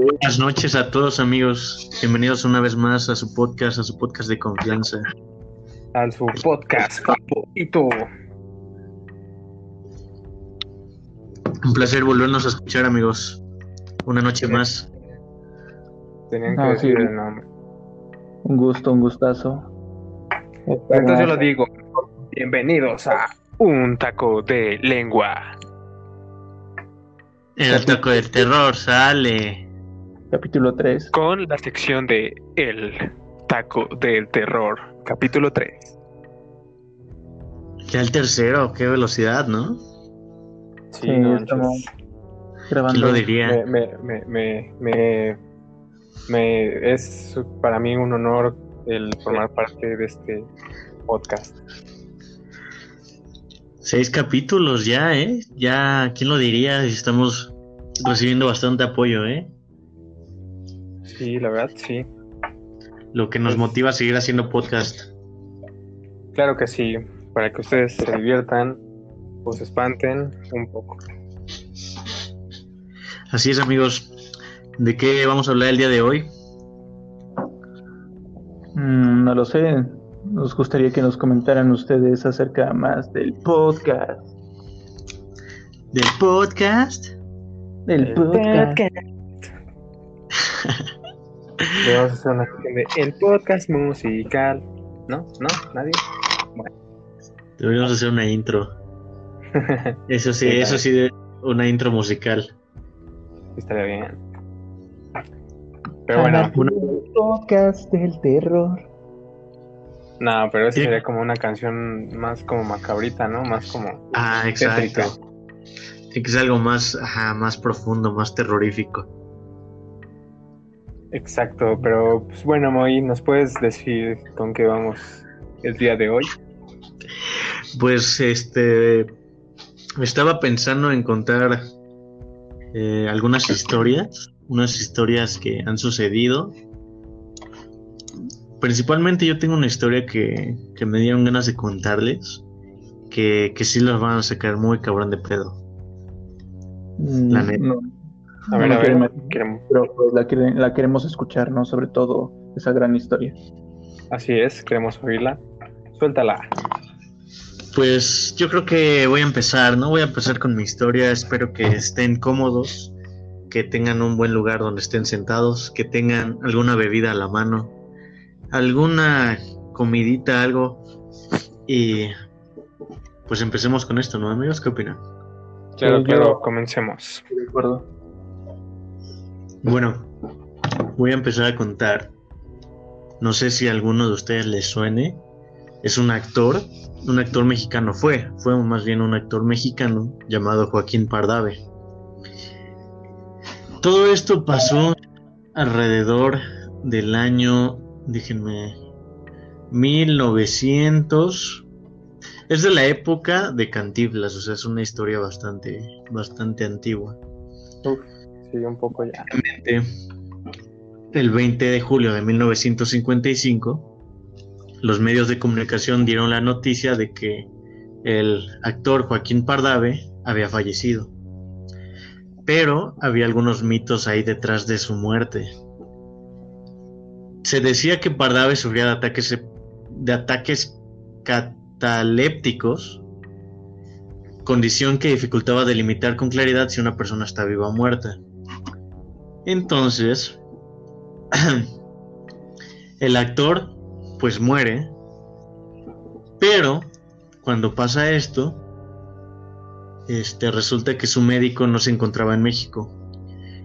Buenas noches a todos amigos. Bienvenidos una vez más a su podcast, a su podcast de confianza. A su podcast favorito. Un placer volvernos a escuchar amigos. Una noche más. Tenían que No, decir sí. el nombre. Un gusto, un gustazo. Entonces yo lo digo. Bienvenidos a Un Taco de Lengua. El taco del terror sale. Capítulo 3. Con la sección de El Taco del Terror. Capítulo 3. Ya el tercero, qué velocidad, ¿no? Sí, estamos grabando. ¿Quién lo diría? me, me, me, me, me- es para mí un honor el formar parte de este podcast. Seis capítulos ya, ¿eh? Ya, ¿quién lo diría? Estamos recibiendo bastante apoyo, ¿eh? Sí, la verdad, sí. Lo que nos motiva a seguir haciendo podcast. Claro que sí, para que ustedes se diviertan o se espanten un poco. Así es, amigos. ¿De qué vamos a hablar el día de hoy? Mm, no lo sé. Nos gustaría que nos comentaran ustedes acerca más del podcast. ¿Del podcast? Del El podcast. Le vamos a hacer una sección de el podcast musical. ¿No? ¿No? ¿Nadie? Deberíamos hacer una intro. Eso sí, Sí, eso claro. sí, de- una intro musical. Estaría bien. Pero bueno, una- El podcast del terror. no, pero eso sería como una canción más como macabrita, ¿no? Más como Ah, tétrica. exacto. Tiene que ser algo más, ajá, más profundo, más terrorífico. Exacto, pero pues bueno, Moy, ¿nos puedes decir con qué vamos el día de hoy? Pues este estaba pensando en contar eh, algunas historias, unas historias que han sucedido. Principalmente yo tengo una historia que, que me dieron ganas de contarles, que, que sí las van a sacar muy cabrón de pedo. Mm, La neta. no, A no ver, me a ver, queremos- queremos- pero pues la, la queremos escuchar, ¿no? Sobre todo esa gran historia. así es, queremos oírla. Suéltala. Pues yo creo que voy a empezar, ¿no? Voy a empezar con mi historia. Espero que estén cómodos, que tengan un buen lugar donde estén sentados, que tengan alguna bebida a la mano, alguna comidita, algo. Y pues empecemos con esto, ¿no, amigos? ¿Qué opinan? Claro, yo- claro, comencemos. De acuerdo. Bueno, voy a empezar a contar. No sé si a alguno de ustedes les suene. Es un actor, un actor mexicano fue, fue más bien un actor mexicano llamado Joaquín Pardave. Todo esto pasó alrededor del año, déjenme, 1900. Es de la época de Cantinflas, o sea, es una historia bastante, bastante antigua. El 20 de julio de 1955, los medios de comunicación dieron la noticia de que el actor Joaquín Pardave había fallecido. Pero había algunos mitos ahí detrás de su muerte. Se decía que Pardave sufría de ataques, de ataques catalépticos, condición que dificultaba delimitar con claridad si una persona está viva o muerta. Entonces, el actor pues muere, pero cuando pasa esto, este resulta que su médico no se encontraba en México.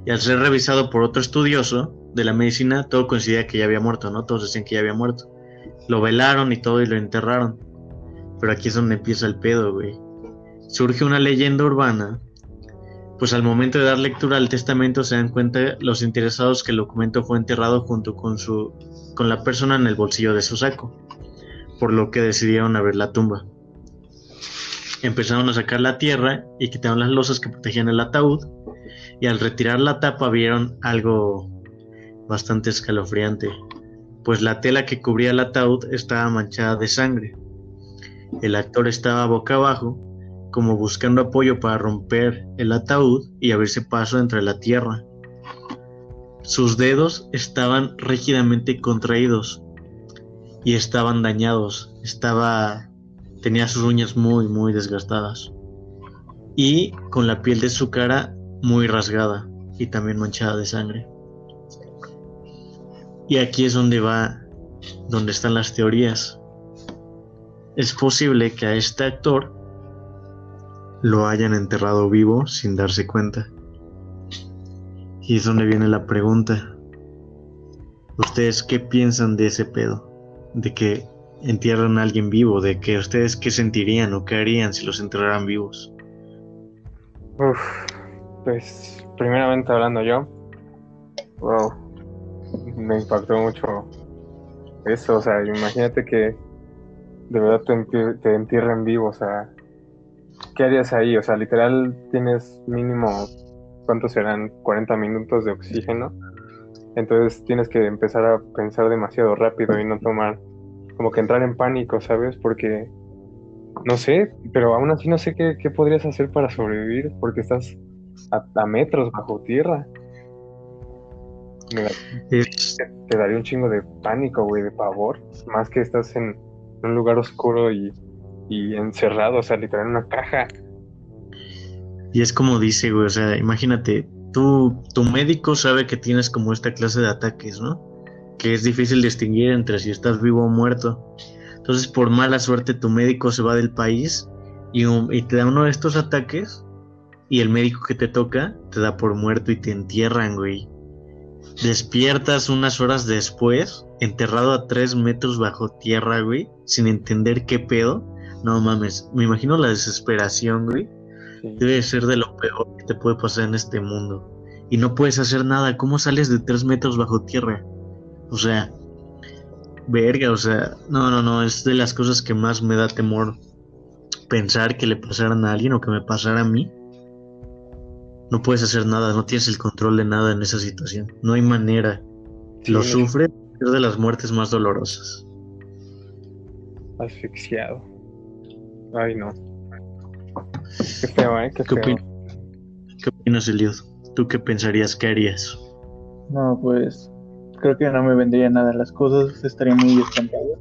Y al ser revisado por otro estudioso de la medicina, todo coincidía que ya había muerto, ¿no? Todos decían que ya había muerto. Lo velaron y todo y lo enterraron. Pero aquí es donde empieza el pedo, güey. Surge una leyenda urbana pues al momento de dar lectura al testamento se dan cuenta los interesados que el documento fue enterrado junto con su con la persona en el bolsillo de su saco, por lo que decidieron abrir la tumba. Empezaron a sacar la tierra y quitaron las losas que protegían el ataúd y al retirar la tapa vieron algo bastante escalofriante, pues la tela que cubría el ataúd estaba manchada de sangre. El actor estaba boca abajo como buscando apoyo para romper el ataúd y abrirse paso entre la tierra. sus dedos estaban rígidamente contraídos y estaban dañados. Estaba tenía sus uñas muy muy desgastadas y con la piel de su cara muy rasgada y también manchada de sangre. Y aquí es donde va donde están las teorías. Es posible que a este actor lo hayan enterrado vivo sin darse cuenta. Y es donde viene la pregunta. ¿Ustedes qué piensan de ese pedo? De que entierran a alguien vivo, de que ustedes qué sentirían o qué harían si los enterraran vivos. Uf, pues primeramente hablando yo, wow, me impactó mucho eso, o sea, imagínate que de verdad te, te entierren vivo, o sea, ¿qué harías ahí? O sea, literal tienes mínimo ¿cuántos serán? 40 minutos de oxígeno. Entonces tienes que empezar a pensar demasiado rápido y no tomar, como que entrar en pánico, ¿sabes? Porque, no sé, pero aún así no sé qué, podrías hacer para sobrevivir, porque estás a, metros bajo tierra. te, daría un chingo de pánico, güey, de pavor, más que estás en un lugar oscuro y, y encerrado, o sea, literal en una caja. Y es como dice, güey, o sea, imagínate, tú, tu médico sabe que tienes como esta clase de ataques, ¿no? Que es difícil distinguir entre si estás vivo o muerto. Entonces, por mala suerte, tu médico se va del país y, y te da uno de estos ataques y el médico que te toca te da por muerto y te entierran, güey. Despiertas unas horas después, enterrado a tres metros bajo tierra, güey, sin entender qué pedo. No mames, me imagino la desesperación, güey Debe ser de lo peor que te puede pasar en este mundo. Y no puedes hacer nada. ¿Cómo sales de tres metros bajo tierra? O sea, verga, o sea, no, no, no, es de las cosas que más me da temor pensar que le pasaran a alguien o que me pasara a mí. No puedes hacer nada, no tienes el control de nada en esa situación. No hay manera. Lo sufre, es de las muertes más dolorosas. Asfixiado. Ay, no. Qué feo, ¿eh? Qué, feo. ¿Qué opinas, Eliud? ¿Tú qué pensarías que harías? No, pues creo que no me vendría nada las cosas, estaría muy espantado.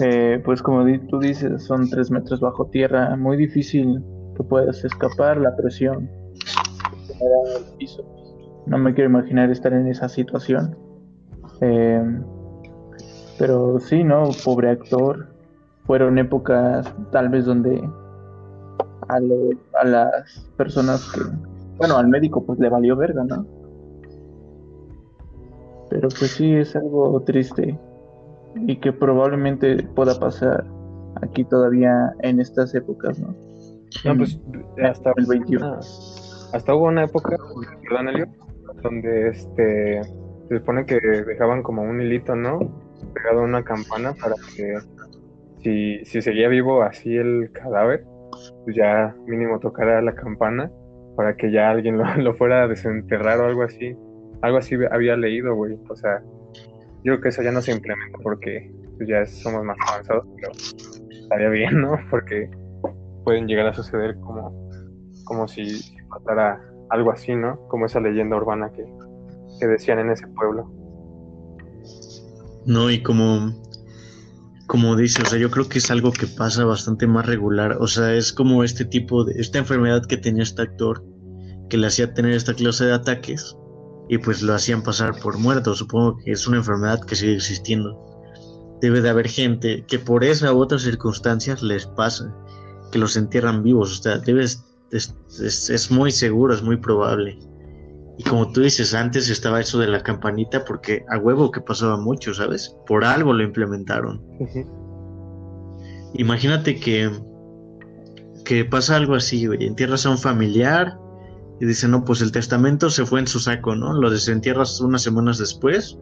Eh, pues como tú dices, son tres metros bajo tierra, muy difícil que puedas escapar la presión piso. No me quiero imaginar estar en esa situación. Eh, pero sí, ¿no? Pobre actor. Fueron épocas tal vez donde a, las personas que, bueno, al médico pues le valió verga, ¿no? Pero pues sí es algo triste y que probablemente pueda pasar aquí todavía en estas épocas, ¿no? No, pues hasta el 21. Hasta hubo una época, donde este se supone que dejaban como un hilito, ¿no? Pegado a una campana para que si, si seguía vivo así el cadáver, pues ya mínimo tocara la campana para que ya alguien lo, fuera a desenterrar o algo así. Algo así había leído, güey. O sea, yo creo que eso ya no se implementa porque pues, ya somos más avanzados, pero estaría bien, ¿no? Porque pueden llegar a suceder como, como si pasara algo así, ¿no? Como esa leyenda urbana que, que decían en ese pueblo. No, y como como dice, o sea, yo creo que es algo que pasa bastante más regular. O sea, es como este tipo de, esta enfermedad que tenía este actor, que le hacía tener esta clase de ataques y pues lo hacían pasar por muerto. Supongo que es una enfermedad que sigue existiendo. Debe de haber gente que por esa u otras circunstancias les pasa, que los entierran vivos. O sea, es muy seguro, es muy probable. Y como tú dices, antes estaba eso de la campanita porque a huevo que pasaba mucho, ¿sabes? Por algo lo implementaron. Imagínate que, que pasa algo así, güey. Entierras a un familiar y dice, no, pues el testamento se fue en su saco, ¿no? Lo desentierras unas semanas después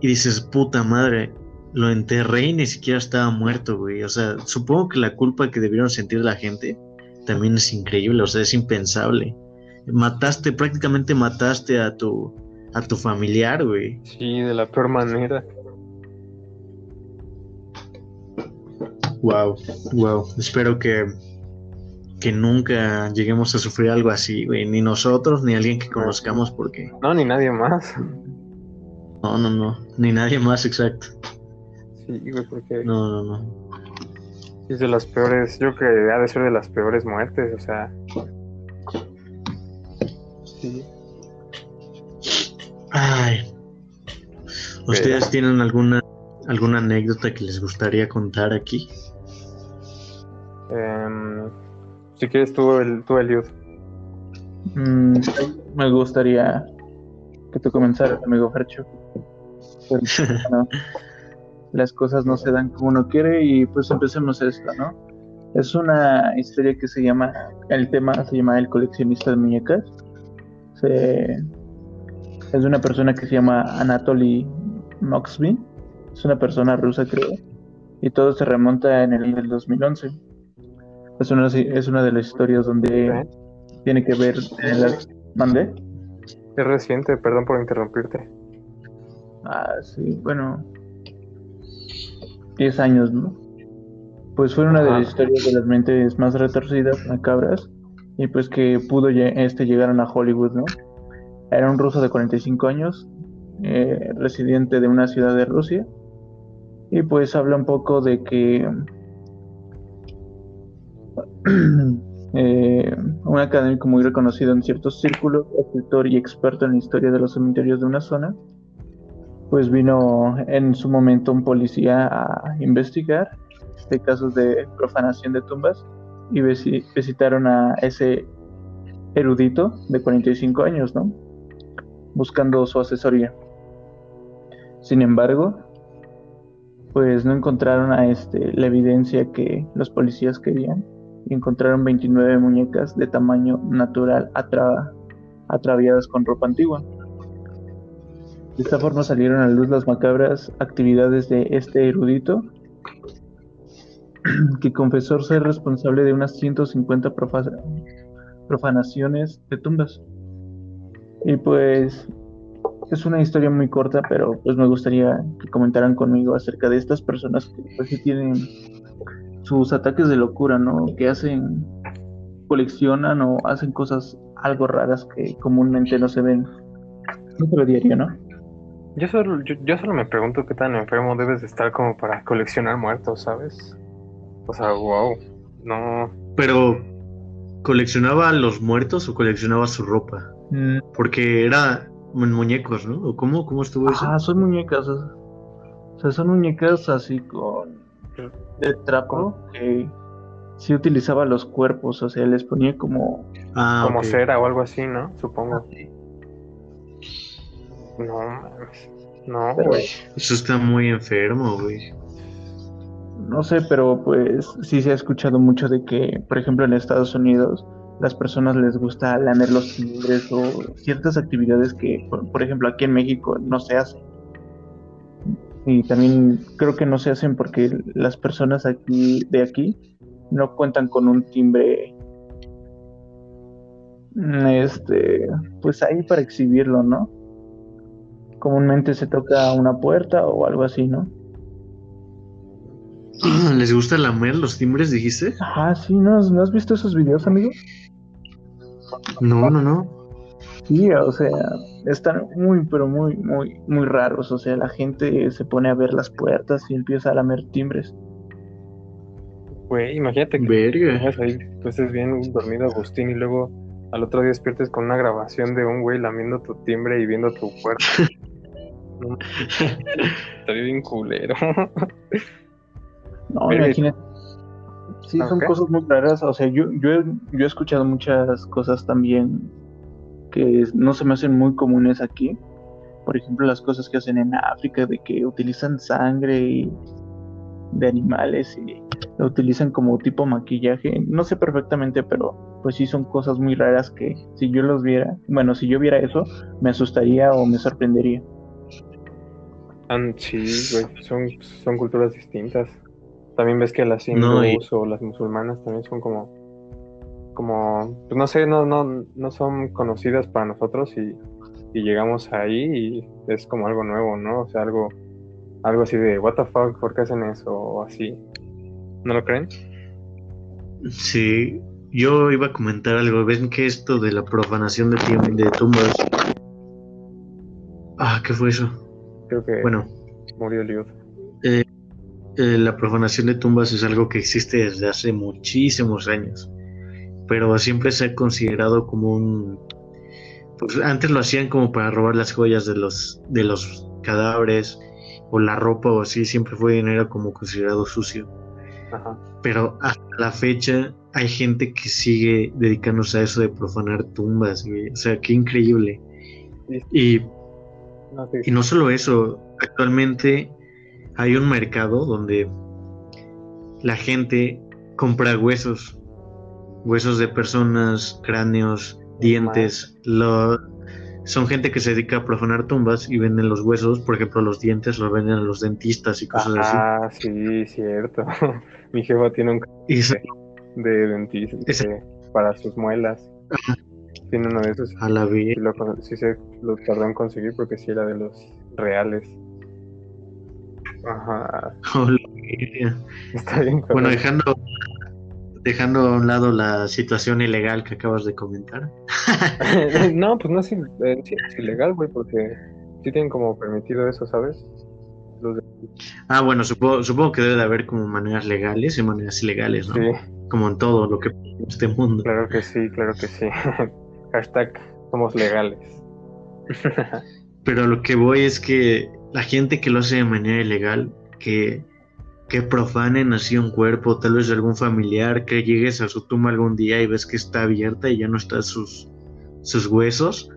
y dices, puta madre, lo enterré y ni siquiera estaba muerto, güey. O sea, supongo que la culpa que debieron sentir la gente también es increíble, o sea, es impensable mataste, prácticamente mataste a tu, a tu familiar, güey. Sí, de la peor manera. Wow, wow. Espero que, que nunca lleguemos a sufrir algo así, güey. Ni nosotros, ni alguien que conozcamos, porque. No, ni nadie más. No, no, no. Ni nadie más, exacto. Sí, güey, porque. No, no, no. Es de las peores. Yo creo que ha de ser de las peores muertes, o sea. ¿Ustedes tienen alguna alguna anécdota que les gustaría contar aquí? Em, si quieres tú, el, tú Eliud. Mm, me gustaría que tú comenzaras, amigo Fercho. Las cosas no se dan como uno quiere y pues empecemos esto, ¿no? Es una historia que se llama, el tema se llama El coleccionista de muñecas. Se, es de una persona que se llama Anatoly Moxby. Es una persona rusa, creo. Y todo se remonta en el del 2011. Es una, es una de las historias donde tiene que ver en el... ¿Mandé? Es reciente, perdón por interrumpirte. Ah, sí, bueno. 10 años, ¿no? Pues fue una de las historias de las mentes más retorcidas, macabras, y pues que pudo este, llegar a Hollywood, ¿no? Era un ruso de 45 años, eh, residente de una ciudad de Rusia, y pues habla un poco de que eh, un académico muy reconocido en ciertos círculos, escritor y experto en la historia de los cementerios de una zona, pues vino en su momento un policía a investigar de casos de profanación de tumbas y visitaron a ese erudito de 45 años, ¿no? Buscando su asesoría. Sin embargo, pues no encontraron a este la evidencia que los policías querían y encontraron 29 muñecas de tamaño natural atraviadas con ropa antigua. De esta forma salieron a luz las macabras actividades de este erudito, que confesó ser responsable de unas 150 profanaciones de tumbas. Y pues es una historia muy corta, pero pues me gustaría que comentaran conmigo acerca de estas personas que pues sí tienen sus ataques de locura, ¿no? Que hacen, coleccionan o hacen cosas algo raras que comúnmente no se ven. No te lo diría, ¿no? Yo solo, yo, solo me pregunto qué tan enfermo debes de estar como para coleccionar muertos, ¿sabes? O sea, wow, no. Pero, ¿coleccionaba los muertos o coleccionaba su ropa? Mm. Porque era muñecos, ¿no? ¿O cómo, cómo estuvo eso? Ah, son muñecas. O sea, son muñecas así con. de trapo que sí utilizaba los cuerpos, o sea, les ponía como. Ah, como cera o algo así, ¿no? Supongo. No, no, güey. Eso está muy enfermo, güey. No sé, pero pues sí se ha escuchado mucho de que, por ejemplo, en Estados Unidos las personas les gusta lamer los timbres o ciertas actividades que, por, ejemplo, aquí en México no se hacen. Y también creo que no se hacen porque las personas aquí de aquí no cuentan con un timbre este pues ahí para exhibirlo, ¿no? comúnmente se toca una puerta o algo así, ¿no? ¿Les gusta lamer los timbres, dijiste? Ajá, sí, ¿no, has visto esos videos, amigo? No, no, no. Sí, o sea, están muy, pero muy, muy, muy raros. O sea, la gente se pone a ver las puertas y empieza a lamer timbres. Güey, imagínate que Verga. ahí, tú estés bien dormido, Agustín, y luego al otro día despiertes con una grabación de un güey lamiendo tu timbre y viendo tu puerta. Estaría bien culero. no, imagínate. Sí, son cosas muy raras. O sea, yo, yo, he, yo he escuchado muchas cosas también que no se me hacen muy comunes aquí. Por ejemplo, las cosas que hacen en África, de que utilizan sangre de animales y lo utilizan como tipo maquillaje. No sé perfectamente, pero pues sí son cosas muy raras que si yo los viera, bueno, si yo viera eso, me asustaría o me sorprendería sí, güey, son, son culturas distintas. También ves que las hindúes o las musulmanas también son como, como, pues no sé, no, no, no son conocidas para nosotros y, llegamos ahí y es como algo nuevo, ¿no? O sea, algo, algo así de, what the fuck, ¿por qué hacen eso? O así. ¿No lo creen? Sí, yo iba a comentar algo. Ven que esto de la profanación de, de tumbas. Ah, ¿qué fue eso? Creo que Bueno, murió Liud. eh, eh, la profanación de tumbas es algo que existe desde hace muchísimos años, pero siempre se ha considerado como un... Pues antes lo hacían como para robar las joyas de los, de los cadáveres o la ropa o así, siempre fue era como considerado sucio. Ajá. Pero hasta la fecha hay gente que sigue dedicándose a eso de profanar tumbas, güey. O sea, qué increíble. Y No, sí. y no solo eso, actualmente hay un mercado donde la gente compra huesos, huesos de personas, cráneos, dientes. Lo, son gente que se dedica a profanar tumbas y venden los huesos, por ejemplo, los dientes los venden a los dentistas y cosas así. Ah, sí, cierto. Mi jefa tiene un eso- de dentista de- para sus muelas. Tiene uno de esos. a la Y vez. lo, sí se lo tardó en conseguir porque sí era de los reales. Ajá. Está bien. Bueno, dejando, dejando a un lado la situación ilegal que acabas de comentar. no, pues no es, eh, es ilegal, güey, porque sí tienen como permitido eso, ¿sabes? Los de- Ah, bueno, supongo, supongo que debe de haber como maneras legales y maneras ilegales, ¿no? Sí, Como en todo lo que pasa en este mundo. claro que sí, claro que sí. Hashtag somos legales. Pero lo que voy es que la gente que lo hace de manera ilegal, que, que profanen así un cuerpo, tal vez de algún familiar, que llegues a su tumba algún día y ves que está abierta y ya no están sus, sus huesos,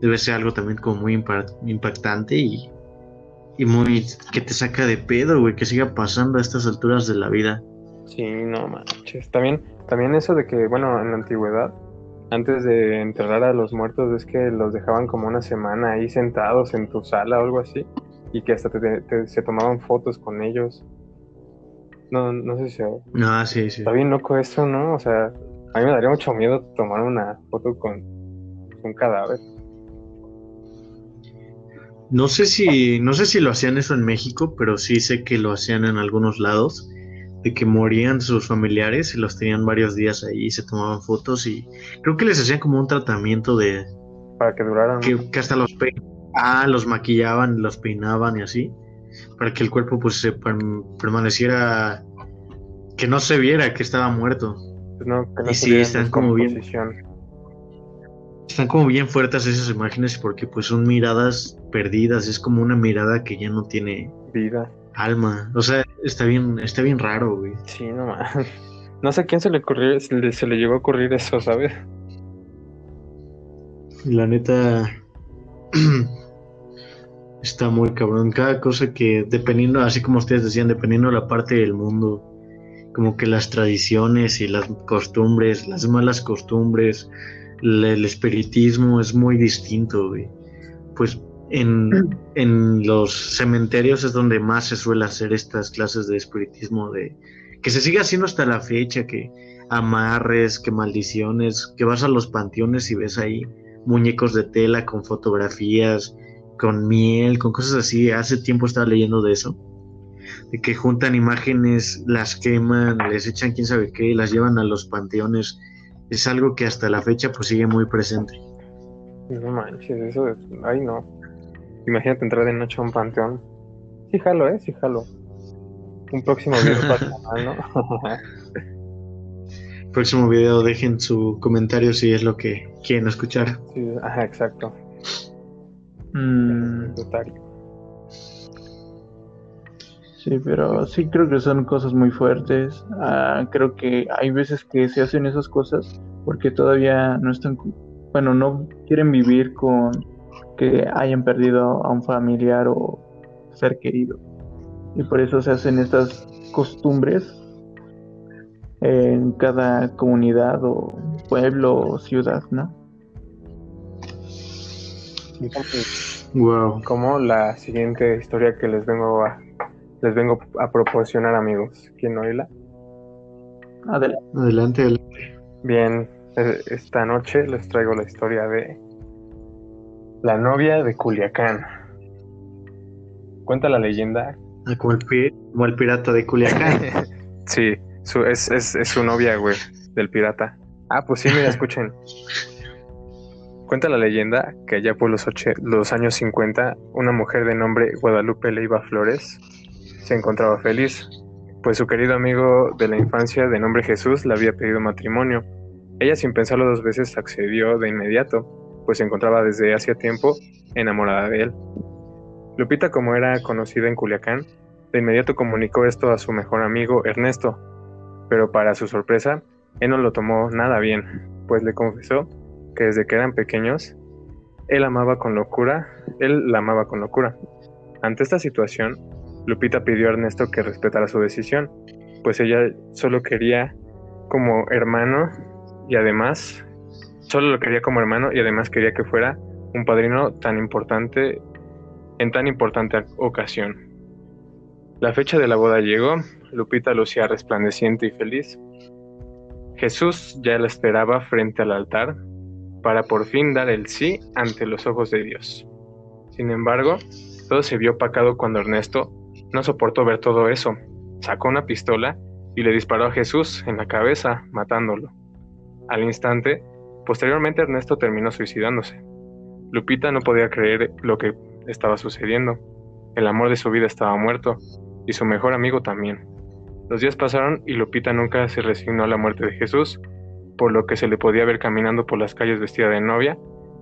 debe ser algo también como muy impa- impactante y, y muy que te saca de pedo, güey, que siga pasando a estas alturas de la vida. Sí, no manches. También, también eso de que, bueno, en la antigüedad, antes de enterrar a los muertos, es que los dejaban como una semana ahí sentados en tu sala o algo así, y que hasta te- te- se tomaban fotos con ellos. No, no sé si se- Ah, sí, sí. está bien loco eso, ¿no? O sea, a mí me daría mucho miedo tomar una foto con un cadáver. No sé si, no sé si lo hacían eso en México, pero sí sé que lo hacían en algunos lados, de que morían sus familiares y los tenían varios días ahí y se tomaban fotos y creo que les hacían como un tratamiento de Para que duraran. que, que hasta los pe ah, los maquillaban, los peinaban y así, para que el cuerpo pues se perm- permaneciera, que no se viera que estaba muerto. pues, no, que no y sí, están como bien. Están como bien fuertes esas imágenes porque pues son miradas perdidas, es como una mirada que ya no tiene Vida. alma. O sea, está bien, está bien raro, güey. Sí, no man. No sé a quién se le ocurrió, se le, se le llegó a ocurrir eso, ¿sabes? La neta está muy cabrón. Cada cosa que, dependiendo, así como ustedes decían, dependiendo de la parte del mundo, como que las tradiciones y las costumbres, las malas costumbres, el espiritismo es muy distinto, güey. Pues en, en los cementerios es donde más se suele hacer estas clases de espiritismo, de que se sigue haciendo hasta la fecha, que amarres, que maldiciones, que vas a los panteones y ves ahí muñecos de tela con fotografías, con miel, con cosas así. Hace tiempo estaba leyendo de eso. De que juntan imágenes, las queman, les echan quién sabe qué, y las llevan a los panteones. Es algo que hasta la fecha pues sigue muy presente. No manches, eso es... Ay, no. Imagínate entrar de noche a un panteón. Sí, jalo, ¿eh? Sí, jalo. Un próximo video para ¿no? Próximo video dejen su comentario si es lo que quieren escuchar. sí, ajá, exacto. Mm, sí, pero sí creo que son cosas muy fuertes. Ah, creo que hay veces que se hacen esas cosas porque todavía no están, bueno, no quieren vivir con que hayan perdido a un familiar o ser querido. Y por eso se hacen estas costumbres en cada comunidad o pueblo o ciudad, ¿no? Wow. Como la siguiente historia que les vengo a les vengo a proporcionar, amigos. ¿Quién oíla? Adelante. Adelante, adelante. Bien, eh, esta noche les traigo la historia de la novia de Culiacán. Cuenta la leyenda. Ah, como, el pi- como el pirata de Culiacán. sí, su- es, es, es su novia, güey, del pirata. Ah, pues sí, mira, escuchen. Cuenta la leyenda que allá por los, años 50, una mujer de nombre Guadalupe Leiva Flores se encontraba feliz, pues su querido amigo de la infancia de nombre Jesús le había pedido matrimonio. Ella sin pensarlo dos veces accedió de inmediato, pues se encontraba desde hacía tiempo enamorada de él. Lupita, como era conocida en Culiacán, de inmediato comunicó esto a su mejor amigo Ernesto, pero para su sorpresa, él no lo tomó nada bien, pues le confesó que desde que eran pequeños, él amaba con locura, él la amaba con locura. Ante esta situación, Lupita pidió a Ernesto que respetara su decisión, pues ella solo quería como hermano y además, solo lo quería como hermano y además quería que fuera un padrino tan importante en tan importante ocasión. La fecha de la boda llegó, Lupita lucía resplandeciente y feliz. Jesús ya la esperaba frente al altar para por fin dar el sí ante los ojos de Dios. Sin embargo, todo se vio opacado cuando Ernesto no soportó ver todo eso. Sacó una pistola y le disparó a Jesús en la cabeza, matándolo. Al instante, posteriormente Ernesto terminó suicidándose. Lupita no podía creer lo que estaba sucediendo. El amor de su vida estaba muerto y su mejor amigo también. Los días pasaron y Lupita nunca se resignó a la muerte de Jesús, por lo que se le podía ver caminando por las calles vestida de novia,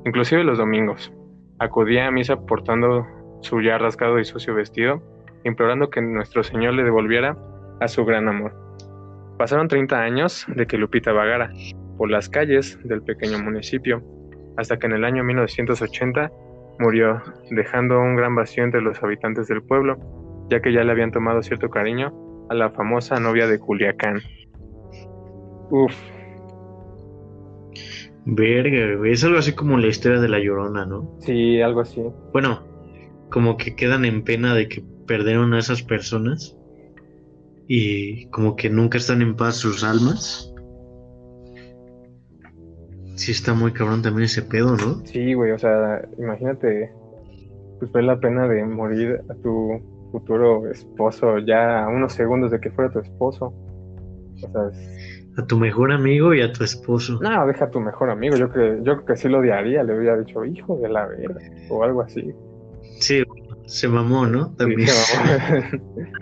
inclusive los domingos. Acudía a misa portando su ya rasgado y sucio vestido, implorando que nuestro Señor le devolviera a su gran amor. Pasaron 30 años de que Lupita vagara por las calles del pequeño municipio, hasta que en el año 1980 murió, dejando un gran vacío entre los habitantes del pueblo, ya que ya le habían tomado cierto cariño a la famosa novia de Culiacán. Uf, Verga, Es algo así como la historia de la llorona, ¿no? Sí, algo así. Bueno, como que quedan en pena de que perdieron a esas personas y como que nunca están en paz sus almas. Sí, está muy cabrón también ese pedo, ¿no? Sí, güey, o sea, imagínate, pues fue la pena de morir a tu futuro esposo ya a unos segundos de que fuera tu esposo. O sea, a tu mejor amigo y a tu esposo. No, deja a tu mejor amigo. Yo creo, yo creo que sí lo odiaría. Le hubiera dicho, hijo de la verga. O algo así. Sí, se mamó, ¿no? También.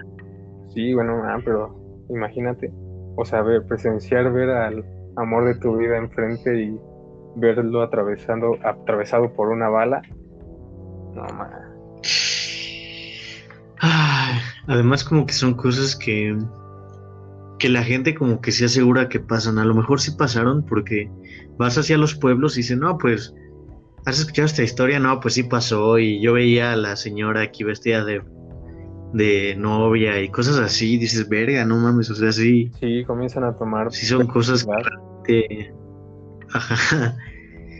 Sí, bueno, ah, pero imagínate. O sea, ver, presenciar ver al amor de tu vida enfrente y verlo atravesando, atravesado por una bala. No, man. además, como que son cosas que que la gente como que se asegura que pasan. A lo mejor sí pasaron porque vas hacia los pueblos y dicen, no, pues, ¿has escuchado esta historia? No, pues sí pasó y yo veía a la señora aquí vestida de, de novia y cosas así. Dices, verga, no mames, o sea, sí. Sí, comienzan a tomar. Sí, son cosas que... Ajá.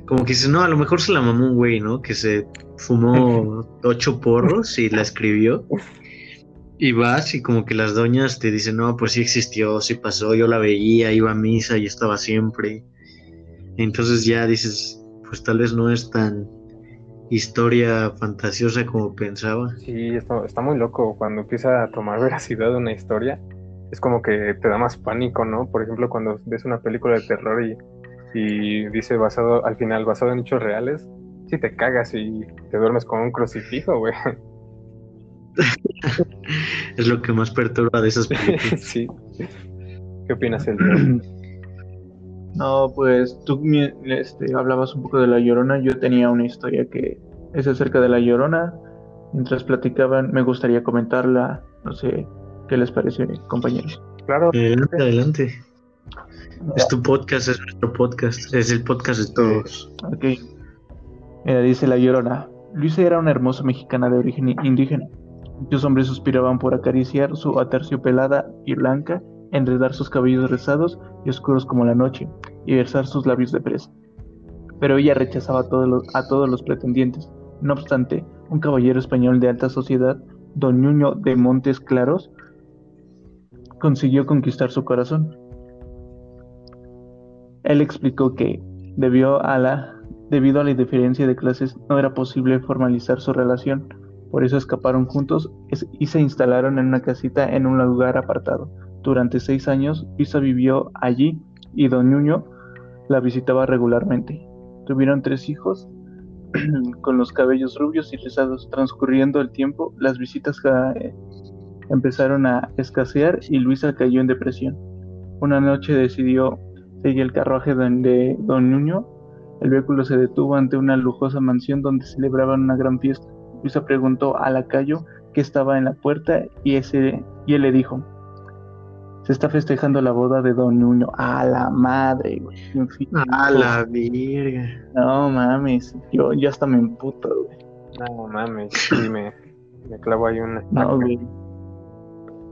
Como que dices, no, a lo mejor se la mamó un güey, ¿no? Que se fumó ocho porros y la escribió. Y vas y como que las doñas te dicen, no, pues sí existió, sí pasó, yo la veía, iba a misa y estaba siempre. Entonces ya dices, pues tal vez no es tan historia fantasiosa como pensaba. Sí, está, está muy loco cuando empieza a tomar veracidad una historia. Es como que te da más pánico, ¿no? Por ejemplo, cuando ves una película de terror y, y dice basado, al final, basado en hechos reales, sí te cagas y te duermes con un crucifijo, güey. es lo que más perturba de esas películas. sí. ¿Qué opinas, el No, pues tú este, hablabas un poco de La Llorona. Yo tenía una historia que es acerca de La Llorona. Mientras platicaban, me gustaría comentarla. No sé qué les parece, compañeros. Claro. Adelante, adelante. Es tu podcast, es nuestro podcast, es el podcast de todos. Ok. Mira, dice La Llorona. Luisa era una hermosa mexicana de origen indígena. Muchos hombres suspiraban por acariciar su aterciopelada y blanca, enredar sus cabellos rizados y oscuros como la noche, y versar sus labios de presa. Pero ella rechazaba a todos, los, a todos los pretendientes. No obstante, un caballero español de alta sociedad, don Nuño de Montes Claros, consiguió conquistar su corazón. Él explicó que, debido a la, debido a la diferencia de clases, no era posible formalizar su relación, por eso escaparon juntos y se instalaron en una casita en un lugar apartado. Durante seis años, Luisa vivió allí y Don Nuño la visitaba regularmente. Tuvieron tres hijos con los cabellos rubios y rizados. Transcurriendo el tiempo, las visitas eh, empezaron a escasear y Luisa cayó en depresión. Una noche decidió seguir el carruaje de Don Nuño. El vehículo se detuvo ante una lujosa mansión donde celebraban una gran fiesta. Luisa preguntó a lacayo que estaba en la puerta y, ese, y él le dijo, se está festejando la boda de Don Nuño. A la madre, güey. A la virga. No mames, yo, yo hasta me emputo, güey. No mames, sí me, me clavo ahí una. No, güey.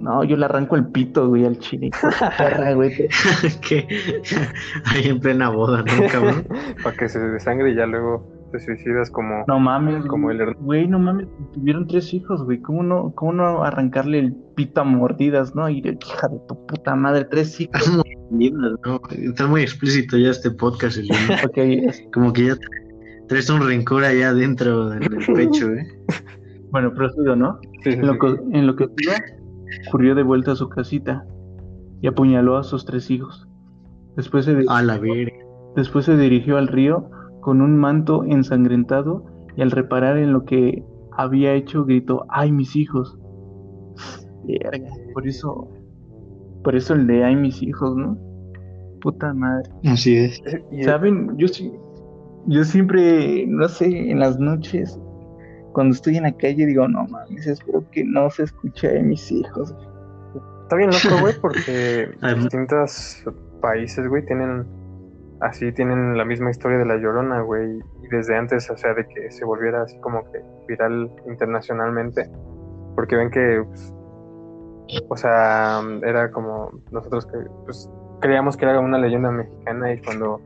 No, yo le arranco el pito, güey, al chinico. Perra, güey. que ahí en plena boda, ¿no, cabrón? Para que se desangre y ya luego te suicidas como. No mames. Como el Güey, no mames. Tuvieron tres hijos, güey. ¿Cómo no, ¿Cómo no arrancarle el pito a mordidas, no? Y hija de tu puta madre, tres hijos. no. Está muy explícito ya este podcast, el okay. Como que ya traes un rencor allá adentro del pecho, ¿eh? Bueno, prosigo, ¿no? Sí, en, lo que, en lo que corrió de vuelta a su casita y apuñaló a sus tres hijos. Después se, a la verga. Después se dirigió al río con un manto ensangrentado y al reparar en lo que había hecho gritó, ¡ay mis hijos! Por eso, por eso el de ¡ay mis hijos! ¿no? Puta madre. Así es. ¿Saben? Yo, yo siempre, no sé, en las noches, cuando estoy en la calle, digo, no mames, espero que no se escuche de mis hijos. Está bien loco, güey, porque distintos países, güey, tienen así tienen la misma historia de la Llorona, güey, y desde antes, o sea, de que se volviera así como que viral internacionalmente, porque ven que, pues, o sea, era como nosotros que, pues, creíamos que era una leyenda mexicana y cuando,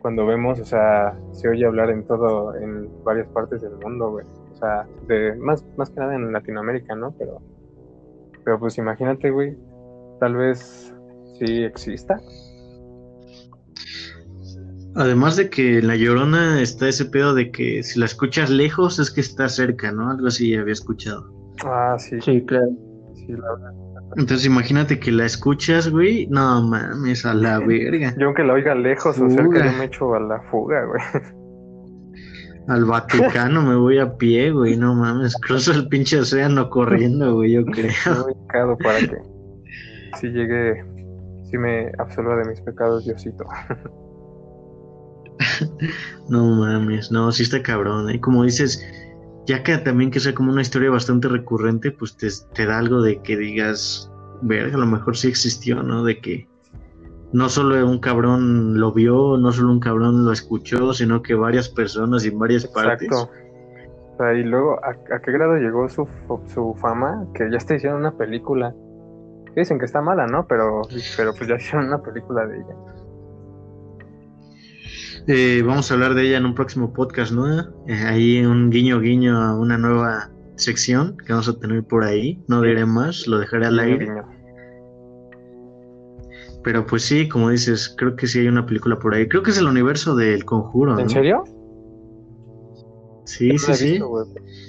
cuando vemos, o sea, se oye hablar en todo, en varias partes del mundo, güey, o sea, de, más, más que nada en Latinoamérica, ¿no? Pero, pero pues imagínate, güey, tal vez sí exista Además de que La Llorona está ese pedo de que si la escuchas lejos es que está cerca, ¿no? Algo así había escuchado. Ah, sí. Sí, claro. Sí, la verdad. Entonces imagínate que la escuchas, güey. No mames, a la verga. Yo aunque la oiga lejos o cerca, yo me echo a la fuga, güey. Al Vaticano me voy a pie, güey. No mames, cruzo el pinche océano corriendo, güey, yo creo. Muy para que si llegue, si me absolva de mis pecados, Diosito. No mames, no, sí está cabrón, ¿eh? Como dices, ya que también que sea como una historia bastante recurrente, pues te, da algo de que digas, verga, a lo mejor sí existió, ¿no? De que no solo un cabrón lo vio, no solo un cabrón lo escuchó, sino que varias personas en varias partes. Exacto. O sea, y luego, ¿a, qué grado llegó su, su fama? Que ya está hicieron una película. Dicen que está mala, ¿no? Pero, pero pues ya hicieron una película de ella. Eh, vamos a hablar de ella en un próximo podcast, ¿no? Eh, ahí un guiño guiño a una nueva sección que vamos a tener por ahí. No diré más, lo dejaré al aire. Pero pues sí, como dices, creo que sí hay una película por ahí. Creo que es el universo del conjuro. ¿En serio? Sí, sí, sí.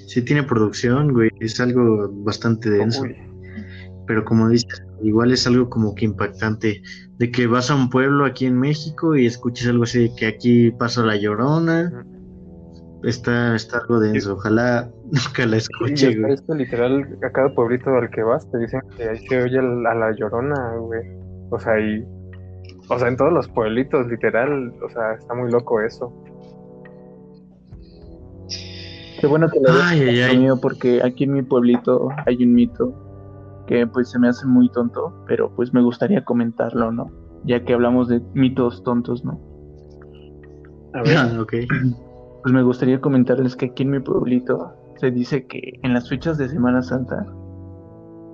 sí tiene producción, güey. Es algo bastante denso. Pero como dices, igual es algo como que impactante de que vas a un pueblo aquí en México y escuches algo así de que aquí pasa la llorona. Está, está algo denso, ojalá nunca la escuche, güey. Esto literal, a cada pueblito al que vas te dicen que ahí se oye a la llorona, güey. O sea, y. O sea, en todos los pueblitos, literal, o sea, está muy loco eso. Qué bueno que lo hayas porque aquí en mi pueblito hay un mito que pues se me hace muy tonto, pero pues me gustaría comentarlo, ¿no? Ya que hablamos de mitos tontos, ¿no? A ver, ah, ok. Pues me gustaría comentarles que aquí en mi pueblito se dice que en las fechas de Semana Santa,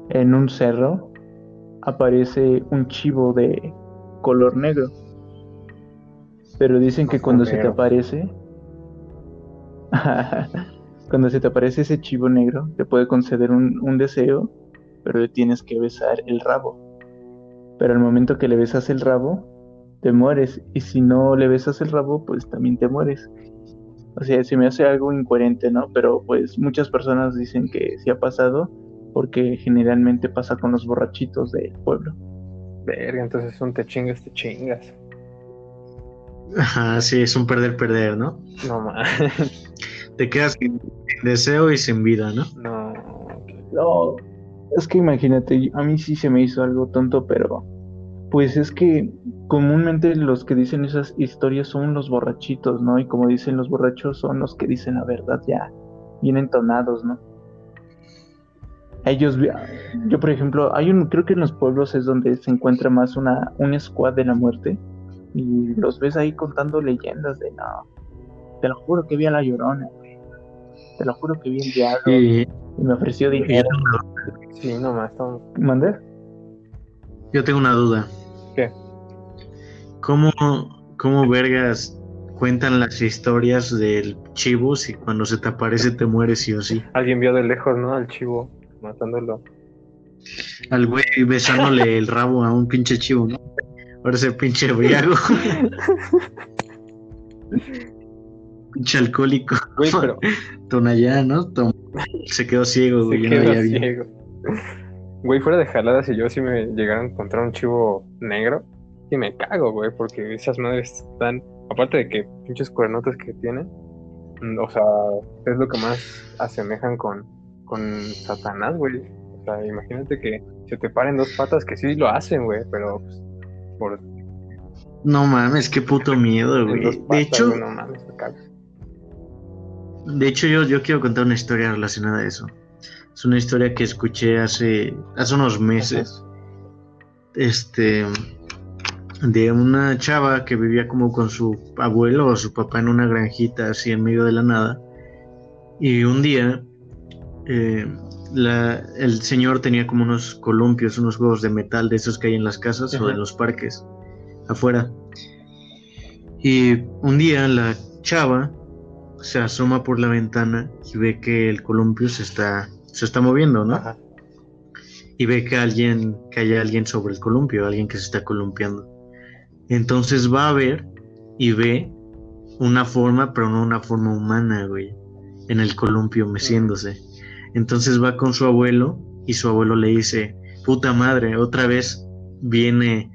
en un cerro, aparece un chivo de color negro. Pero dicen que cuando se te aparece, cuando se te aparece ese chivo negro, te puede conceder un, un deseo pero le tienes que besar el rabo. Pero al momento que le besas el rabo, te mueres. Y si no le besas el rabo, pues también te mueres. O sea, se me hace algo incoherente, ¿no? Pero pues muchas personas dicen que sí ha pasado porque generalmente pasa con los borrachitos del pueblo. Verga, entonces son te chingas, te chingas. Ajá, sí, es un perder-perder, ¿no? No más. Te quedas sin deseo y sin vida, ¿no? No. No, es que imagínate, a mí sí se me hizo algo tonto, pero pues es que comúnmente los que dicen esas historias son los borrachitos, ¿no? Y como dicen los borrachos son los que dicen la verdad ya bien entonados, ¿no? Ellos, yo por ejemplo, hay un, creo que en los pueblos es donde se encuentra más una, un squad de la muerte y los ves ahí contando leyendas de no, te lo juro que vi a la llorona, te lo juro que vi el diablo y, me ofreció dinero. Sí, nomás, estamos... ¿Mandé? Yo tengo una duda. ¿Qué? ¿Cómo, cómo vergas cuentan las historias del chivo si cuando se te aparece te mueres sí o sí? Alguien vio de lejos, ¿no? Al chivo matándolo. Al güey besándole el rabo a un pinche chivo, ¿no? Ahora ese pinche briago. pinche alcohólico. Güey, pero. ¿no? Se quedó ciego, güey. Se quedó ciego. Güey, fuera de jaladas, si yo si me llegara a encontrar un chivo negro, y me cago, güey, porque esas madres están. Aparte de que pinches cuernotes que tienen, mm, o sea, es lo que más asemejan con con Satanás, güey. O sea, imagínate que se te paren dos patas, que sí lo hacen, güey, pero pues, por... No mames, qué puto miedo, güey. de hecho, no mames, de hecho yo, yo quiero contar una historia relacionada a eso. Es una historia que escuché hace, hace unos meses. Este de una chava que vivía como con su abuelo o su papá en una granjita así en medio de la nada. Y un día eh, el señor tenía como unos columpios, unos huevos de metal de esos que hay en las casas o en los parques afuera. Y un día la chava se asoma por la ventana y ve que el columpio se está, se está moviendo, ¿no? Y ve que alguien, que hay alguien sobre el columpio, alguien que se está columpiando. Entonces va a ver y ve una forma, pero no una forma humana, güey, en el columpio meciéndose. Entonces va con su abuelo y su abuelo le dice, puta madre, otra vez viene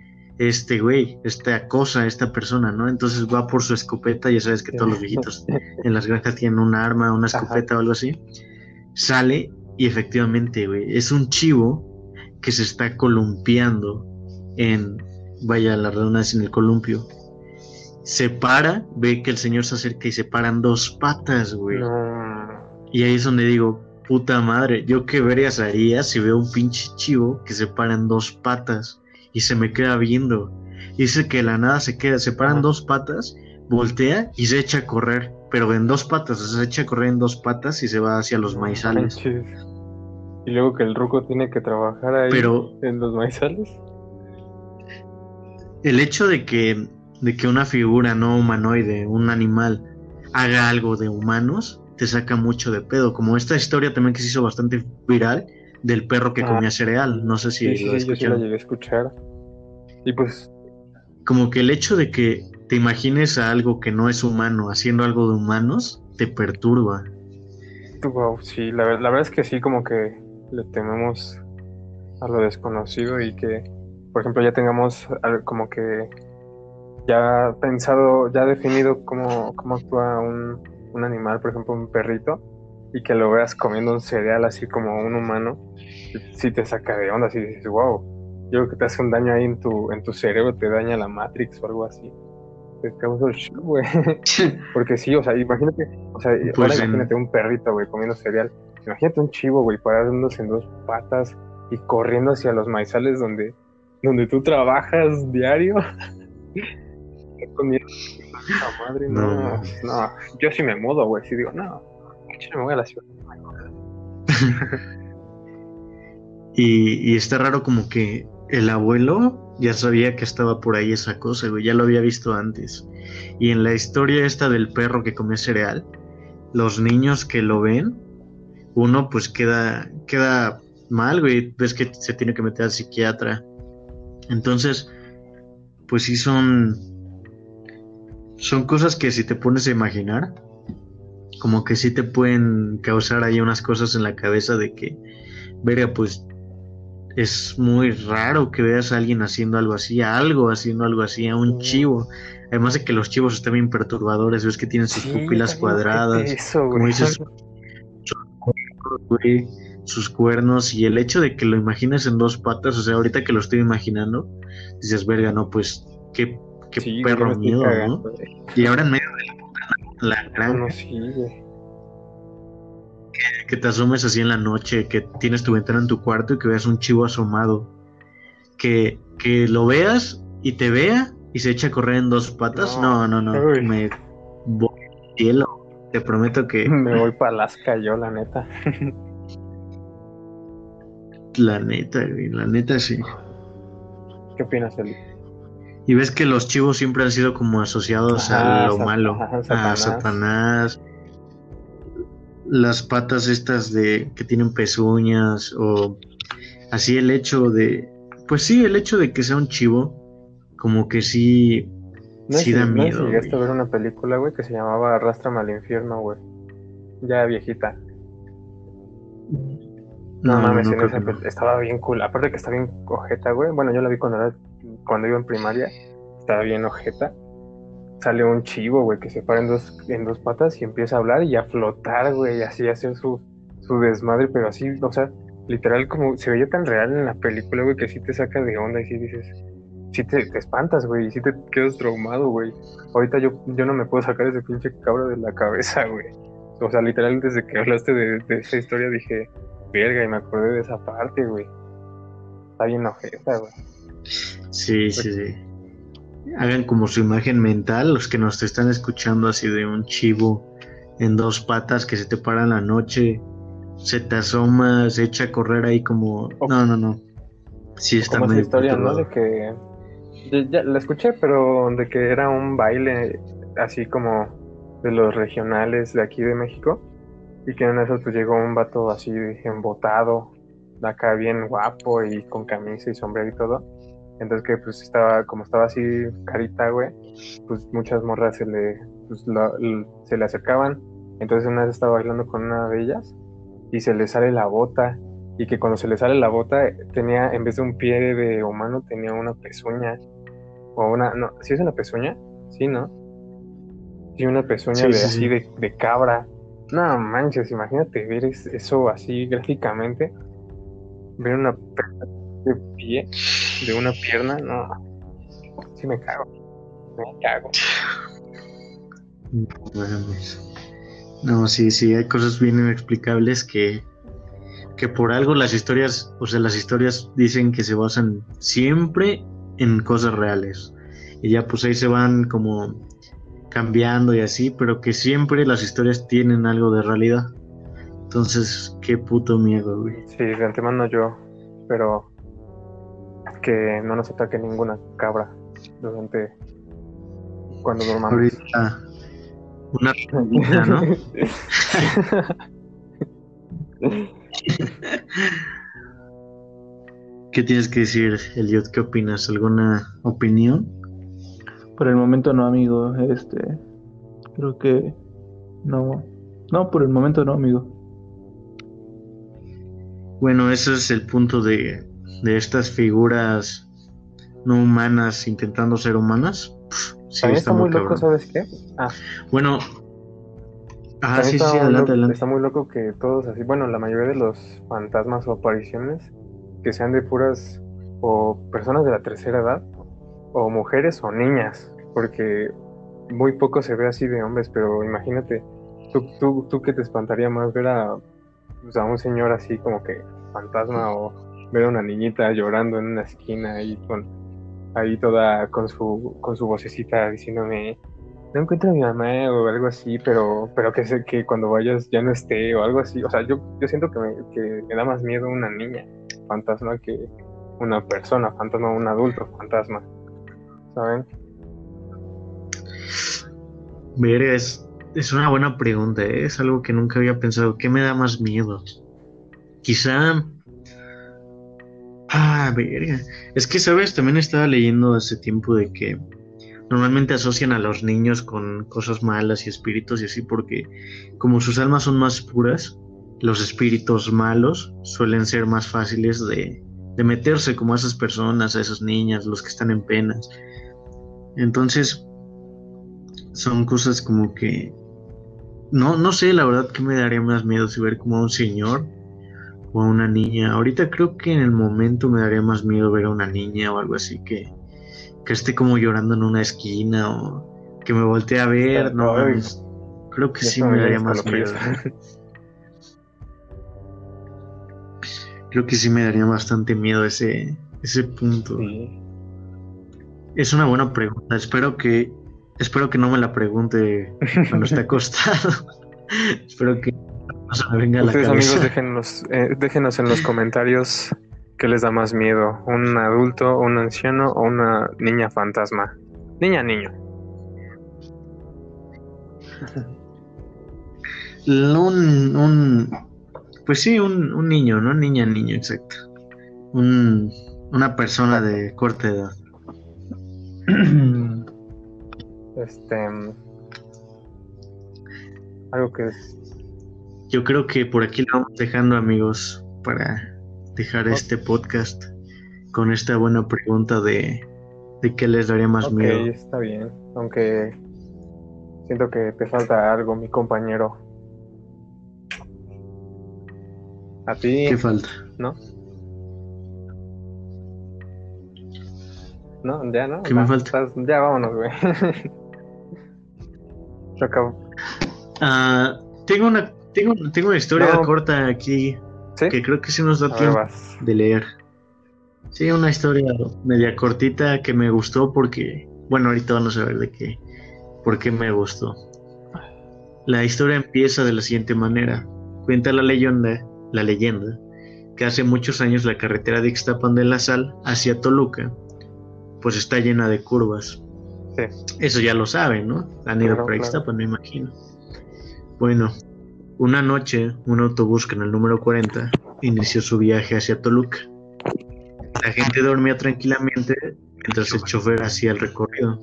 este güey, esta cosa, esta persona, ¿no? Entonces va por su escopeta, ya sabes que todos los viejitos en las granjas tienen un arma, una escopeta o algo así. Sale y efectivamente, güey, es un chivo que se está columpiando en, vaya la redundancia, en el columpio. Se para, ve que el señor se acerca y se paran dos patas, güey. Y ahí es donde digo, puta madre, yo qué verías haría si veo un pinche chivo que se para en dos patas y se me queda viendo. Dice que la nada se queda, se paran dos patas, voltea y se echa a correr, pero en dos patas, se echa a correr en dos patas y se va hacia los maizales. Y luego que el ruco tiene que trabajar ahí en los maizales. El hecho de que, de que una figura no humanoide, un animal, haga algo de humanos, te saca mucho de pedo. Como esta historia también que se hizo bastante viral del perro que ah. comía cereal. No sé si sí, sí, yo sí la llegué a escuchar. Y pues. Como que el hecho de que te imagines a algo que no es humano haciendo algo de humanos te perturba. Wow, sí, la, la verdad es que sí, como que le tememos a lo desconocido y que, por ejemplo, ya tengamos como que ya pensado, ya definido cómo, cómo actúa un, un animal, por ejemplo un perrito, y que lo veas comiendo un cereal así como un humano, si te saca de onda, si dices, wow, yo creo que te hace un daño ahí en tu, en tu cerebro, te daña la Matrix o algo así. Te causa el shock, güey. Porque sí, o sea, imagínate, o sea, pues imagínate un perrito, güey, comiendo cereal. Imagínate un chivo, güey, parándose en dos patas y corriendo hacia los maizales donde, donde tú trabajas diario. madre, no, no, Yo sí me mudo, güey. Si digo, no, y, y está raro como que el abuelo ya sabía que estaba por ahí esa cosa, güey. Ya lo había visto antes. Y en la historia esta del perro que comía cereal, los niños que lo ven, uno pues queda, queda mal, güey. Ves que se tiene que meter al psiquiatra. Entonces, pues sí son son cosas que si te pones a imaginar, como que sí te pueden causar ahí unas cosas en la cabeza de que, verga, pues es muy raro que veas a alguien haciendo algo así, a algo haciendo algo así, a un chivo. Además de que los chivos están bien perturbadores, ves que tienen sus pupilas cuadradas, como dices, sus cuernos y el hecho de que lo imagines en dos patas, o sea, ahorita que lo estoy imaginando, dices, verga, no, pues qué, qué perro miedo, ¿no? Y ahora en la, la gran... que, te asomes así en la noche, que tienes tu ventana en tu cuarto y que veas un chivo asomado, que, que lo veas y te vea y se echa a correr en dos patas, no, no, no, me voy cielo, te prometo que... Me voy para Alaska yo, la neta. La neta, la neta sí. ¿Qué opinas, Eli? Y ves que los chivos siempre han sido como asociados a lo malo, a Satanás. Las patas estas de que tienen pezuñas o así el hecho de, pues sí, el hecho de que sea un chivo, como que sí, sí da miedo. No llegaste a ver una película, güey, que se llamaba Arrastrame al infierno, güey, ya viejita. No, mames, estaba bien cool. Aparte que está bien ojeta, güey. Bueno, yo la vi cuando era, cuando iba en primaria. Estaba bien ojeta. Sale un chivo, güey, que se para en dos, en dos patas y empieza a hablar y a flotar, güey, y así hacer su, su desmadre, pero así, o sea, literal como se veía tan real en la película, güey, que sí te saca de onda y sí dices, sí te, espantas, güey, y sí te quedas traumado, güey. Ahorita yo, yo no me puedo sacar ese pinche cabra de la cabeza, güey. O sea, literal, desde que hablaste de, de esa historia dije, verga, y me acordé de esa parte, güey. Está bien ojeta, güey. Sí, sí, sí. Hagan como su imagen mental, los que nos están escuchando así de un chivo en dos patas que se te para en la noche, se te asoma, se echa a correr ahí como... No, no, no. Sí, está como esa historia, ¿no? De que... ya, la escuché, pero de que era un baile así como de los regionales de aquí de México y que en eso pues llegó un vato así embotado, acá bien guapo y con camisa y sombrero y todo. Entonces que pues estaba, como estaba así carita, güey, pues muchas morras se le, pues, se le acercaban. Entonces una vez estaba bailando con una de ellas y se le sale la bota. Y que cuando se le sale la bota tenía, en vez de un pie de humano, tenía una pezuña. O una, no, ¿sí es una pezuña? Sí, ¿no? Sí, una pezuña de, así de, de cabra. No manches, imagínate ver eso así gráficamente. Ver una de pie, de una pierna, no. Sí me cago. Me cago. No, sí, sí, hay cosas bien inexplicables que, que por algo las historias, o sea, las historias dicen que se basan siempre en cosas reales. Y ya pues ahí se van como cambiando y así, pero que siempre las historias tienen algo de realidad. Entonces, qué puto miedo, güey. Sí, de antemano yo, pero que no nos ataque ninguna cabra durante cuando dormamos. Ahorita, una pregunta, ¿no? ¿Qué tienes que decir, Eliot? ¿Qué opinas? ¿Alguna opinión? Por el momento no, amigo. Este, creo que no. No, por el momento no, amigo. Bueno, ese es el punto de, de estas figuras no humanas intentando ser humanas. sí, está, muy loco, ¿sabes qué? Ah. Bueno. Ah, sí, sí, adelante, adelante. Está muy loco que todos así, bueno, la mayoría de los fantasmas o apariciones que sean de puras o personas de la tercera edad o mujeres o niñas, porque muy poco se ve así de hombres, pero imagínate, tú, tú, tú que te espantaría más ver a, pues, a un señor así como que fantasma o ver a una niñita llorando en una esquina y con ahí toda con su con su vocecita diciéndome no encuentro a mi mamá o algo así, pero pero que sé que cuando vayas ya no esté o algo así. O sea, yo, yo siento que me, que me da más miedo una niña fantasma que una persona fantasma, un adulto fantasma. ¿saben? Verga, es, es una buena pregunta, ¿eh? es algo que nunca había pensado. ¿Qué me da más miedo? Quizá... Ah, verga. Es que, ¿sabes? También estaba leyendo hace tiempo de que normalmente asocian a los niños con cosas malas y espíritus y así porque como sus almas son más puras, los espíritus malos suelen ser más fáciles de, de meterse como a esas personas, a esas niñas, los que están en penas. Entonces, son cosas como que no, no sé, la verdad que me daría más miedo si ver como a un señor o a una niña. Ahorita creo que en el momento me daría más miedo ver a una niña o algo así que, que esté como llorando en una esquina o que me voltee a ver. No, creo que sí me daría más miedo. creo que sí me daría bastante miedo ese, ese punto. Es una buena pregunta. Espero que espero que no me la pregunte cuando esté acostado. espero que no se me venga a la cabeza. amigos, déjenos, eh, déjenos en los comentarios qué les da más miedo, un adulto, un anciano o una niña fantasma. Niña, niño. un, un pues sí, un, un niño, no niña, niño, exacto. Un, una persona de corta edad. este. Algo que es. Yo creo que por aquí lo vamos dejando, amigos, para dejar este podcast con esta buena pregunta de, de qué les daría más miedo. está bien, aunque siento que te falta algo, mi compañero. A ti. ¿Qué falta? ¿No? No, ya no. ¿Qué me falta? ya vámonos, güey. Se ah, tengo una tengo, tengo una historia corta aquí que creo que sí nos da tiempo de leer. Sí, una historia media cortita que me gustó porque, bueno, ahorita vamos a ver de qué, por qué me gustó. La historia empieza de la siguiente manera. Cuenta la leyenda la leyenda, que hace muchos años la carretera de Ixtapan de la Sal hacia Toluca, pues está llena de curvas. Eso ya lo saben, ¿no? Han ido para Ixtapan, me imagino. Bueno, una noche, un autobús con el número 40 inició su viaje hacia Toluca. La gente dormía tranquilamente mientras el chofer hacía el recorrido.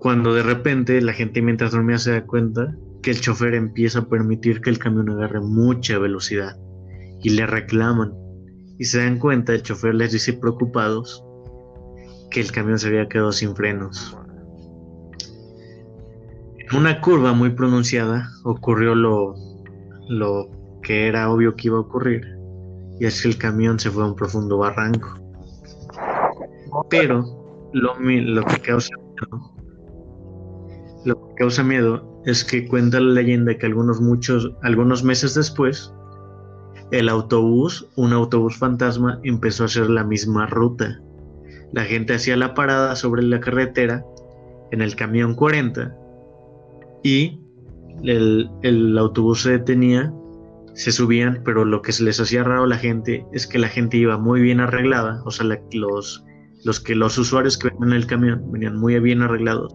Cuando de repente la gente mientras dormía se da cuenta que el chofer empieza a permitir que el camión agarre mucha velocidad y le reclaman y se dan cuenta, el chofer les dice preocupados que el camión se había quedado sin frenos. En una curva muy pronunciada ocurrió lo, lo que era obvio que iba a ocurrir y es que el camión se fue a un profundo barranco. Pero lo, lo que causa lo que causa miedo es que cuenta la leyenda que algunos muchos algunos meses después el autobús, un autobús fantasma, empezó a hacer la misma ruta. La gente hacía la parada sobre la carretera en el camión 40 y el, el autobús se detenía, se subían, pero lo que se les hacía raro a la gente es que la gente iba muy bien arreglada, o sea, los, los que los usuarios que venían en el camión venían muy bien arreglados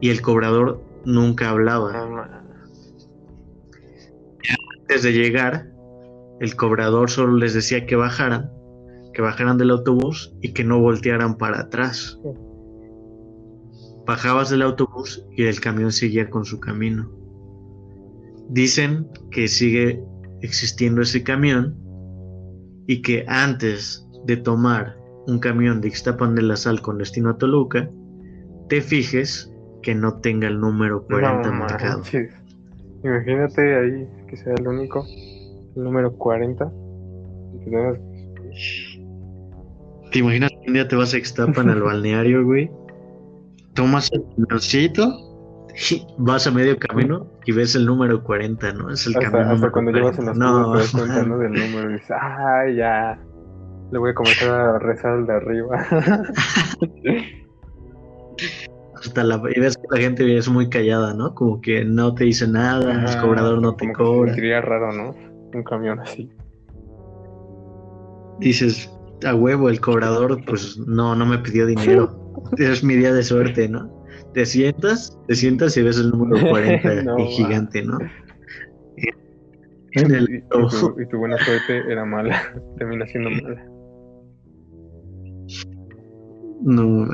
y el cobrador nunca hablaba. Antes de llegar, el cobrador solo les decía que bajaran, que bajaran del autobús y que no voltearan para atrás. Bajabas del autobús y el camión seguía con su camino. Dicen que sigue existiendo ese camión y que antes de tomar un camión de Ixtapan de la Sal con destino a Toluca, te fijes que no tenga el número 40 marcado. Imagínate ahí que sea el único, el número 40. ¿Te imaginas que un día te vas a Extapan al balneario, güey? Tomas el camioncito, vas a medio camino y ves el número 40, ¿no? Es el hasta, hasta cuando llevas en las no. te cuenta ¿no? del número y dices, ¡ay, ya! Le voy a comenzar a rezar al de arriba. la, y ves que la gente es muy callada, ¿no? Como que no te dice nada, el cobrador no te cobra. Sería raro, ¿no? Un camión así. Dices, a huevo, el cobrador, pues no, no me pidió dinero. es mi día de suerte, ¿no? Te sientas, te sientas y ves el número 40 gigante, ¿no? Y, y tu buena suerte era mala, termina siendo mala. No,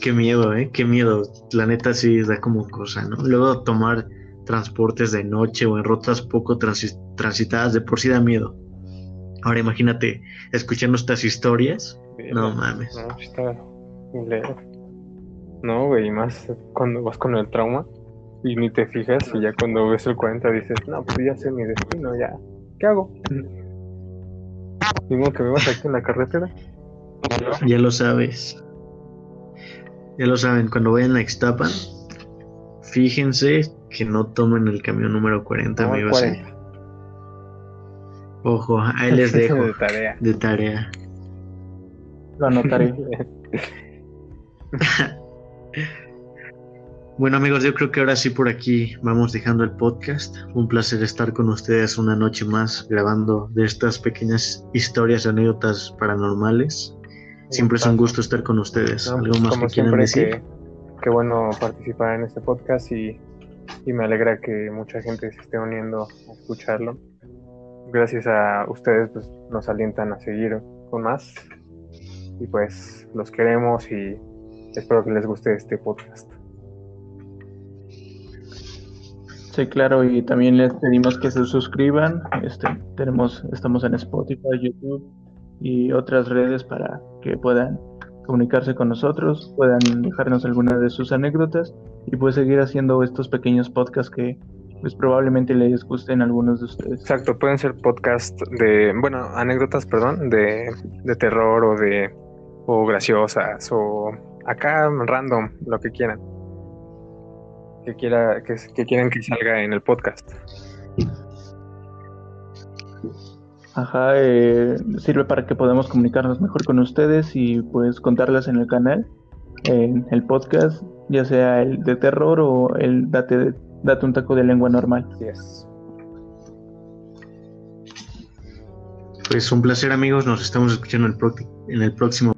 qué miedo, ¿eh? Qué miedo. La neta sí da como cosa, ¿no? Luego tomar transportes de noche o en rutas poco transitadas de por sí da miedo. Ahora imagínate escuchando estas historias. No mames. No, está No, güey, y más cuando vas con el trauma y ni te fijas y ya cuando ves el 40 dices, no, pues ya sé mi destino, ya. ¿Qué hago? Digo que me vas aquí en la carretera. Ya lo sabes. Ya lo saben, cuando vayan a Ixtapan, fíjense que no tomen el camión número 40, no, amigos. 40. ¿eh? Ojo, ahí les dejo. de tarea. De tarea. Lo anotaré. bueno amigos, yo creo que ahora sí por aquí vamos dejando el podcast. Un placer estar con ustedes una noche más grabando de estas pequeñas historias, anécdotas paranormales. Siempre es un gusto estar con ustedes. ¿Algo más que quieran decir? Qué bueno participar en este podcast y, y me alegra que mucha gente se esté uniendo a escucharlo gracias a ustedes pues, nos alientan a seguir con más. Y pues los queremos y espero que les guste este podcast. Sí, claro, y también les pedimos que se suscriban. Este, tenemos, estamos en Spotify, YouTube y otras redes para que puedan comunicarse con nosotros, puedan dejarnos algunas de sus anécdotas y pues seguir haciendo estos pequeños podcasts que pues probablemente les gusten algunos de ustedes. Exacto, pueden ser podcast de, bueno, anécdotas, perdón, de, de terror o de, o graciosas, o acá random, lo que quieran. Que, quiera, que, que quieran que salga en el podcast. Ajá, eh, sirve para que podamos comunicarnos mejor con ustedes y pues contarlas en el canal, en el podcast, ya sea el de terror o el date de date un taco de lengua normal. Pues un placer amigos, nos estamos escuchando en el próximo